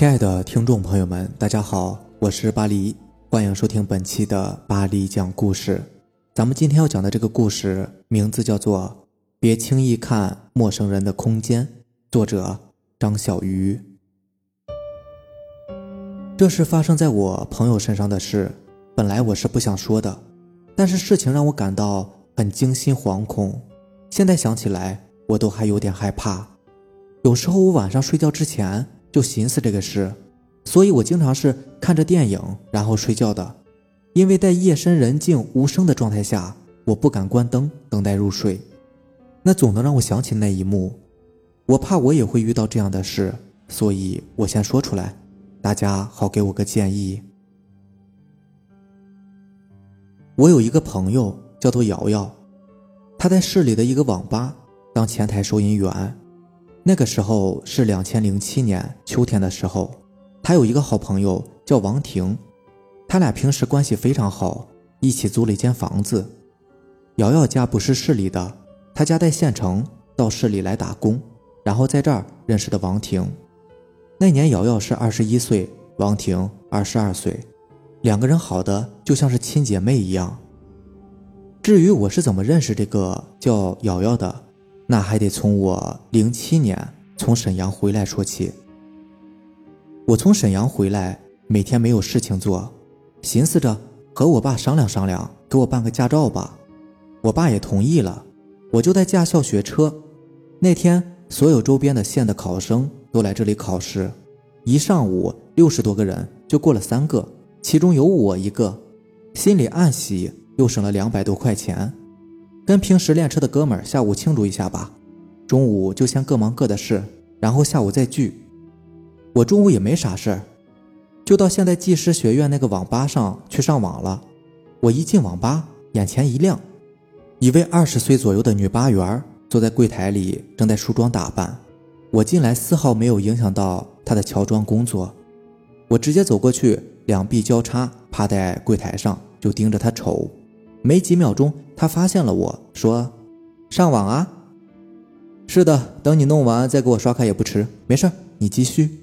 亲爱的听众朋友们，大家好，我是巴黎，欢迎收听本期的巴黎讲故事。咱们今天要讲的这个故事名字叫做《别轻易看陌生人的空间》，作者张小鱼。这是发生在我朋友身上的事，本来我是不想说的，但是事情让我感到很惊心惶恐。现在想起来，我都还有点害怕。有时候我晚上睡觉之前就寻思这个事，所以我经常是看着电影然后睡觉的。因为在夜深人静无声的状态下，我不敢关灯等待入睡，那总能让我想起那一幕。我怕我也会遇到这样的事，所以我先说出来，大家好给我个建议。我有一个朋友叫做瑶瑶。她在市里的一个网吧当前台收银员，那个时候是两千零七年秋天的时候。他有一个好朋友叫王婷，他俩平时关系非常好，一起租了一间房子。瑶瑶家不是市里的，她家在县城，到市里来打工，然后在这儿认识的王婷。那年瑶瑶是二十一岁，王婷二十二岁，两个人好的就像是亲姐妹一样。至于我是怎么认识这个叫瑶瑶的，那还得从我零七年从沈阳回来说起。我从沈阳回来，每天没有事情做，寻思着和我爸商量商量，给我办个驾照吧。我爸也同意了，我就在驾校学车。那天，所有周边的县的考生都来这里考试，一上午六十多个人就过了三个，其中有我一个，心里暗喜。又省了两百多块钱，跟平时练车的哥们儿下午庆祝一下吧。中午就先各忙各的事，然后下午再聚。我中午也没啥事儿，就到现在技师学院那个网吧上去上网了。我一进网吧，眼前一亮，一位二十岁左右的女吧员坐在柜台里，正在梳妆打扮。我进来丝毫没有影响到她的乔装工作，我直接走过去，两臂交叉趴在柜台上，就盯着她瞅。没几秒钟，他发现了我，说：“上网啊？是的，等你弄完再给我刷卡也不迟。没事，你继续。”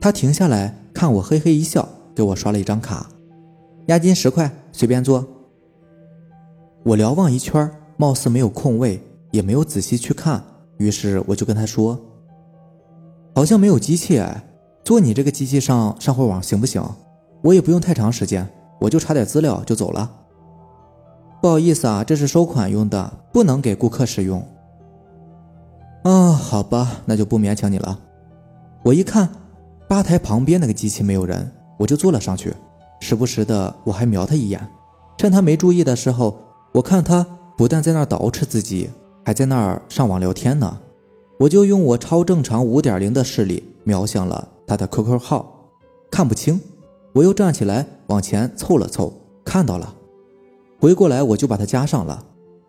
他停下来看我，嘿嘿一笑，给我刷了一张卡，押金十块，随便坐。我瞭望一圈，貌似没有空位，也没有仔细去看，于是我就跟他说：“好像没有机器哎，坐你这个机器上上会网行不行？我也不用太长时间，我就查点资料就走了。”不好意思啊，这是收款用的，不能给顾客使用。啊，好吧，那就不勉强你了。我一看吧台旁边那个机器没有人，我就坐了上去，时不时的我还瞄他一眼，趁他没注意的时候，我看他不但在那儿捯饬自己，还在那儿上网聊天呢。我就用我超正常五点零的视力瞄向了他的 QQ 号，看不清，我又站起来往前凑了凑，看到了。回过来我就把他加上了，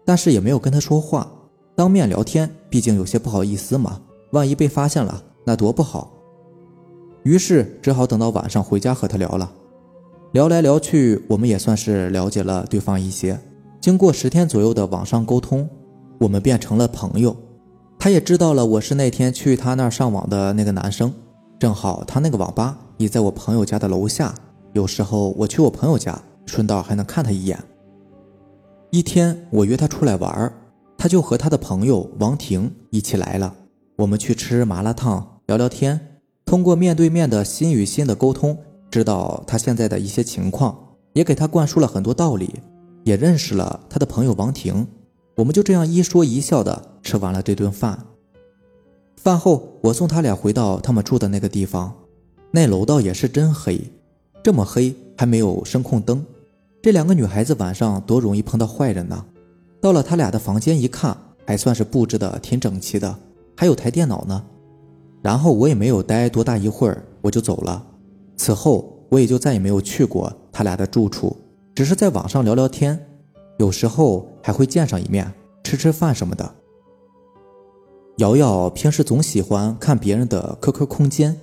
但是也没有跟他说话，当面聊天，毕竟有些不好意思嘛，万一被发现了那多不好。于是只好等到晚上回家和他聊了，聊来聊去，我们也算是了解了对方一些。经过十天左右的网上沟通，我们变成了朋友。他也知道了我是那天去他那儿上网的那个男生，正好他那个网吧也在我朋友家的楼下，有时候我去我朋友家，顺道还能看他一眼。一天，我约他出来玩儿他就和他的朋友王婷一起来了。我们去吃麻辣烫，聊聊天。通过面对面的心与心的沟通，知道他现在的一些情况，也给他灌输了很多道理，也认识了他的朋友王婷。我们就这样一说一笑的吃完了这顿饭。饭后，我送他俩回到他们住的那个地方，那楼道也是真黑，这么黑还没有声控灯。这两个女孩子晚上多容易碰到坏人呢。到了他俩的房间一看，还算是布置的挺整齐的，还有台电脑呢。然后我也没有待多大一会儿，我就走了。此后我也就再也没有去过他俩的住处，只是在网上聊聊天，有时候还会见上一面，吃吃饭什么的。瑶瑶平时总喜欢看别人的 QQ 空间，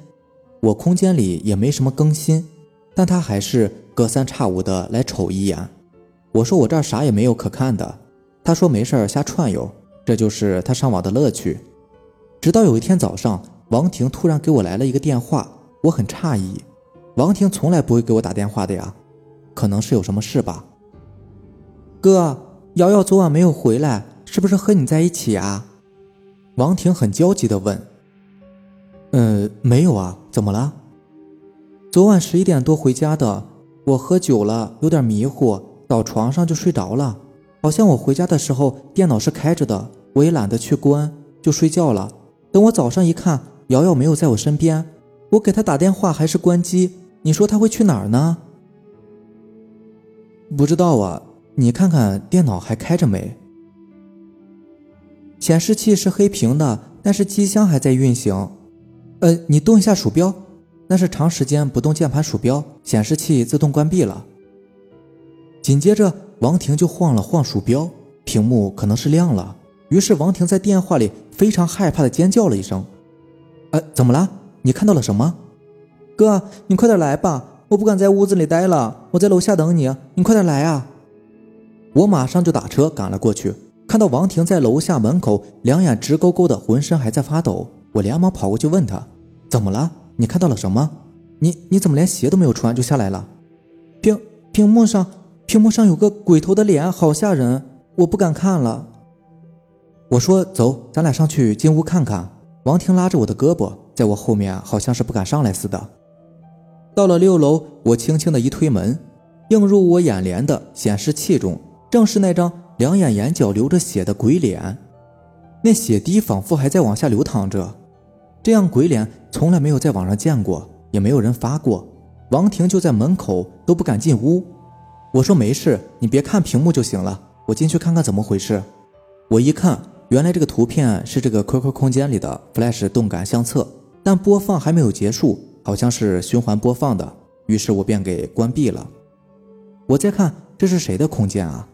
我空间里也没什么更新，但她还是。隔三差五的来瞅一眼，我说我这儿啥也没有可看的，他说没事儿瞎串悠，这就是他上网的乐趣。直到有一天早上，王婷突然给我来了一个电话，我很诧异，王婷从来不会给我打电话的呀，可能是有什么事吧。哥，瑶瑶昨晚没有回来，是不是和你在一起啊？王婷很焦急地问。呃，没有啊，怎么了？昨晚十一点多回家的，我喝酒了，有点迷糊，倒床上就睡着了。好像我回家的时候电脑是开着的，我也懒得去关，就睡觉了。等我早上一看，瑶瑶没有在我身边，我给她打电话还是关机。你说她会去哪儿呢？不知道啊，你看看电脑还开着没？显示器是黑屏的，但是机箱还在运行。呃，你动一下鼠标，那是长时间不动键盘鼠标，显示器自动关闭了。紧接着，王婷就晃了晃鼠标，屏幕可能是亮了。于是，王婷在电话里非常害怕的尖叫了一声：“呃，怎么了？你看到了什么？哥，你快点来吧，我不敢在屋子里待了，我在楼下等你，你快点来啊！”我马上就打车赶了过去，看到王婷在楼下门口，两眼直勾勾的，浑身还在发抖。我连忙跑过去问她：“怎么了？你看到了什么？你你怎么连鞋都没有穿就下来了？屏屏幕上屏幕上有个鬼头的脸，好吓人，我不敢看了。”我说：“走，咱俩上去进屋看看。”王婷拉着我的胳膊，在我后面好像是不敢上来似的。到了六楼，我轻轻的一推门，映入我眼帘的显示器中，正是那张两眼眼角流着血的鬼脸，那血滴仿佛还在往下流淌着。这样鬼脸从来没有在网上见过，也没有人发过。王婷就在门口都不敢进屋。我说没事，你别看屏幕就行了，我进去看看怎么回事。我一看，原来这个图片是这个 QQ 空间里的 Flash 动感相册，但播放还没有结束，好像是循环播放的。于是我便给关闭了。我再看这是谁的空间啊？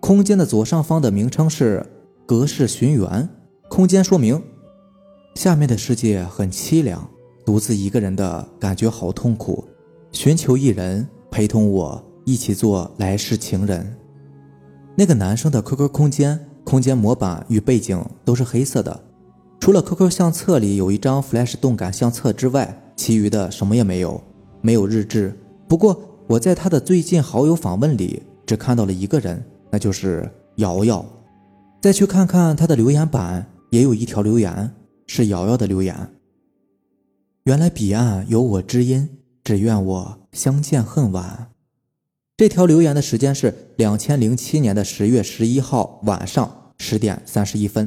空间的左上方的名称是格式寻源，空间说明。下面的世界很凄凉，独自一个人的感觉好痛苦，寻求一人陪同我一起做来世情人。那个男生的 QQ 空间，空间模板与背景都是黑色的，除了 QQ 相册里有一张 Flash 动感相册之外，其余的什么也没有，没有日志。不过我在他的最近好友访问里只看到了一个人，那就是瑶瑶。再去看看他的留言板，也有一条留言。是瑶瑶的留言。原来彼岸有我知音，只愿我相见恨晚。这条留言的时间是两千零七年的十月十一号晚上十点三十一分。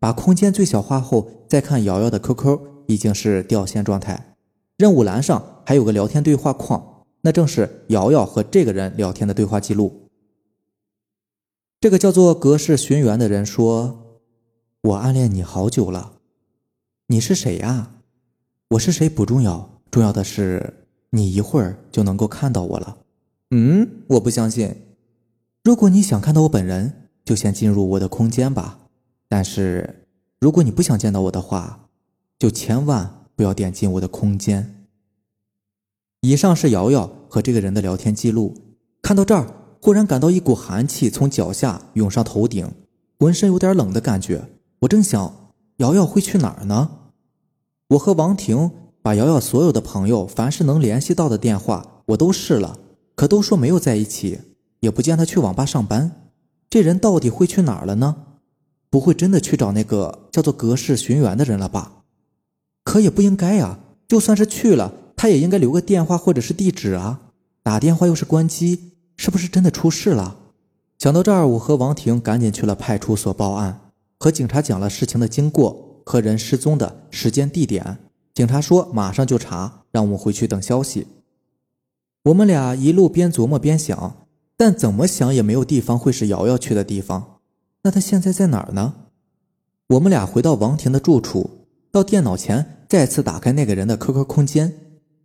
把空间最小化后，再看瑶瑶的 QQ，已经是掉线状态。任务栏上还有个聊天对话框，那正是瑶瑶和这个人聊天的对话记录。这个叫做格式寻源的人说：“我暗恋你好久了。”你是谁呀？我是谁不重要，重要的是你一会儿就能够看到我了。嗯，我不相信。如果你想看到我本人，就先进入我的空间吧。但是如果你不想见到我的话，就千万不要点进我的空间。以上是瑶瑶和这个人的聊天记录。看到这儿，忽然感到一股寒气从脚下涌上头顶，浑身有点冷的感觉。我正想。瑶瑶会去哪儿呢？我和王婷把瑶瑶所有的朋友，凡是能联系到的电话，我都试了，可都说没有在一起，也不见她去网吧上班。这人到底会去哪儿了呢？不会真的去找那个叫做格式寻缘的人了吧？可也不应该呀，就算是去了，他也应该留个电话或者是地址啊。打电话又是关机，是不是真的出事了？想到这儿，我和王婷赶紧去了派出所报案。和警察讲了事情的经过和人失踪的时间地点，警察说马上就查，让我们回去等消息。我们俩一路边琢磨边想，但怎么想也没有地方会是瑶瑶去的地方。那她现在在哪儿呢？我们俩回到王婷的住处，到电脑前再次打开那个人的 QQ 空间，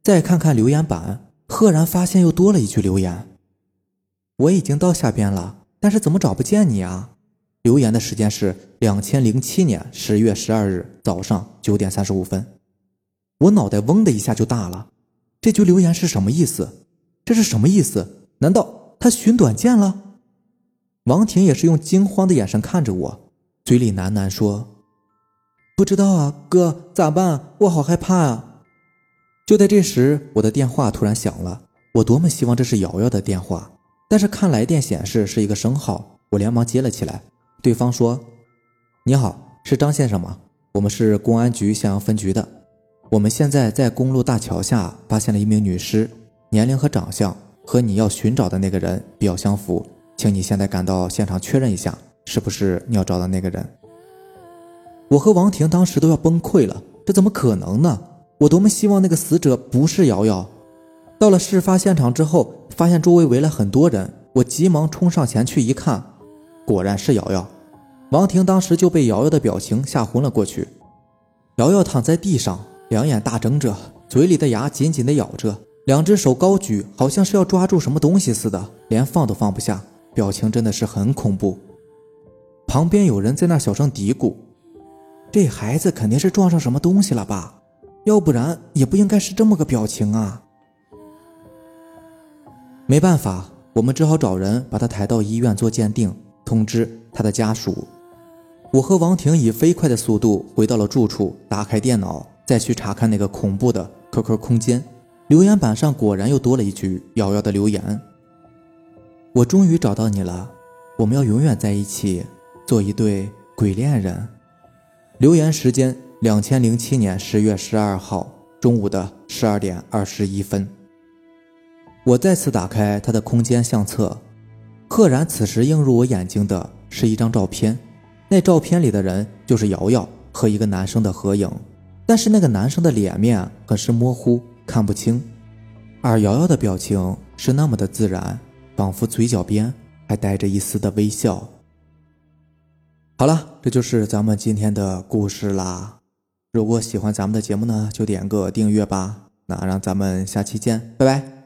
再看看留言板，赫然发现又多了一句留言：“我已经到下边了，但是怎么找不见你啊？”留言的时间是两千零七年十月十二日早上九点三十五分，我脑袋嗡的一下就大了。这句留言是什么意思？这是什么意思？难道他寻短见了？王婷也是用惊慌的眼神看着我，嘴里喃喃说：“不知道啊，哥，咋办？我好害怕啊！”就在这时，我的电话突然响了。我多么希望这是瑶瑶的电话，但是看来电显示是一个生号，我连忙接了起来。对方说：“你好，是张先生吗？我们是公安局襄阳分局的。我们现在在公路大桥下发现了一名女尸，年龄和长相和你要寻找的那个人比较相符，请你现在赶到现场确认一下，是不是你要找的那个人？”我和王婷当时都要崩溃了，这怎么可能呢？我多么希望那个死者不是瑶瑶。到了事发现场之后，发现周围围了很多人，我急忙冲上前去一看，果然是瑶瑶。王婷当时就被瑶瑶的表情吓昏了过去。瑶瑶躺在地上，两眼大睁着，嘴里的牙紧紧的咬着，两只手高举，好像是要抓住什么东西似的，连放都放不下，表情真的是很恐怖。旁边有人在那小声嘀咕：“这孩子肯定是撞上什么东西了吧？”要不然也不应该是这么个表情啊！没办法，我们只好找人把他抬到医院做鉴定，通知他的家属。我和王婷以飞快的速度回到了住处，打开电脑，再去查看那个恐怖的 QQ 空间留言板上，果然又多了一句瑶瑶的留言：“我终于找到你了，我们要永远在一起，做一对鬼恋人。”留言时间。两千零七年十月十二号中午的十二点二十一分，我再次打开他的空间相册，赫然此时映入我眼睛的是一张照片，那照片里的人就是瑶瑶和一个男生的合影，但是那个男生的脸面很是模糊，看不清，而瑶瑶的表情是那么的自然，仿佛嘴角边还带着一丝的微笑。好了，这就是咱们今天的故事啦。如果喜欢咱们的节目呢，就点个订阅吧。那让咱们下期见，拜拜。